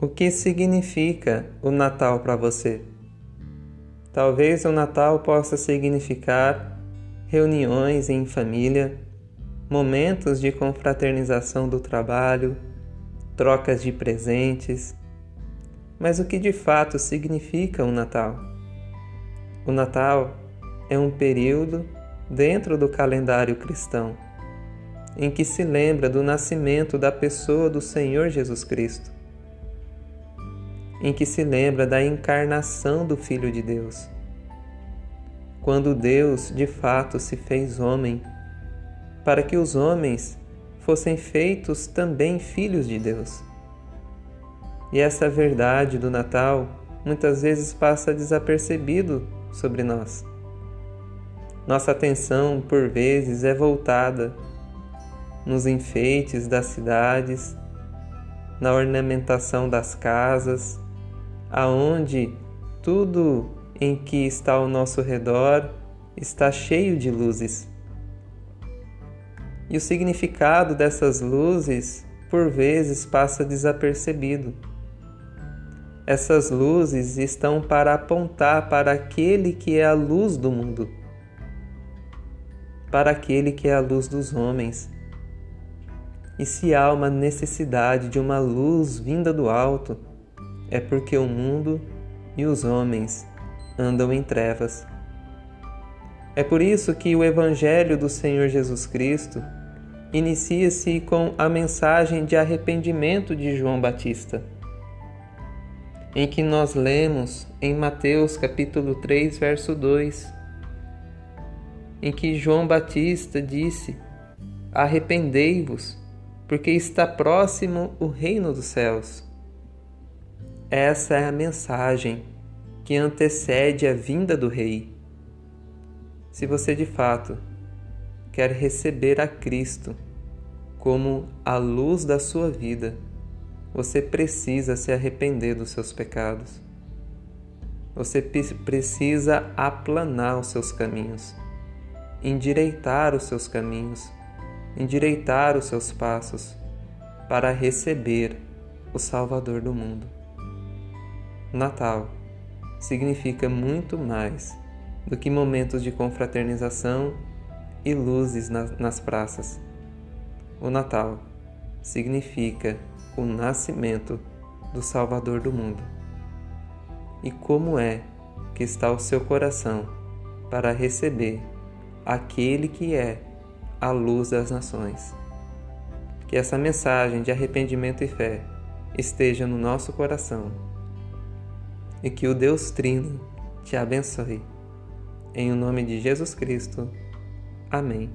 O que significa o Natal para você? Talvez o Natal possa significar reuniões em família, momentos de confraternização do trabalho, trocas de presentes. Mas o que de fato significa o Natal? O Natal é um período dentro do calendário cristão em que se lembra do nascimento da pessoa do Senhor Jesus Cristo em que se lembra da encarnação do Filho de Deus. Quando Deus de fato se fez homem, para que os homens fossem feitos também filhos de Deus. E essa verdade do Natal muitas vezes passa desapercebido sobre nós. Nossa atenção, por vezes, é voltada nos enfeites das cidades, na ornamentação das casas, aonde tudo em que está ao nosso redor está cheio de luzes. E o significado dessas luzes, por vezes, passa desapercebido. Essas luzes estão para apontar para aquele que é a luz do mundo, para aquele que é a luz dos homens. E se há uma necessidade de uma luz vinda do alto, é porque o mundo e os homens andam em trevas. É por isso que o Evangelho do Senhor Jesus Cristo inicia-se com a mensagem de arrependimento de João Batista, em que nós lemos em Mateus capítulo 3, verso 2, em que João Batista disse: Arrependei-vos, porque está próximo o reino dos céus. Essa é a mensagem que antecede a vinda do Rei. Se você de fato quer receber a Cristo como a luz da sua vida, você precisa se arrepender dos seus pecados. Você precisa aplanar os seus caminhos, endireitar os seus caminhos, endireitar os seus passos para receber o Salvador do mundo. Natal significa muito mais do que momentos de confraternização e luzes nas praças. O Natal significa o nascimento do Salvador do mundo. E como é que está o seu coração para receber aquele que é a luz das nações? Que essa mensagem de arrependimento e fé esteja no nosso coração e que o Deus Trino te abençoe. Em o nome de Jesus Cristo. Amém.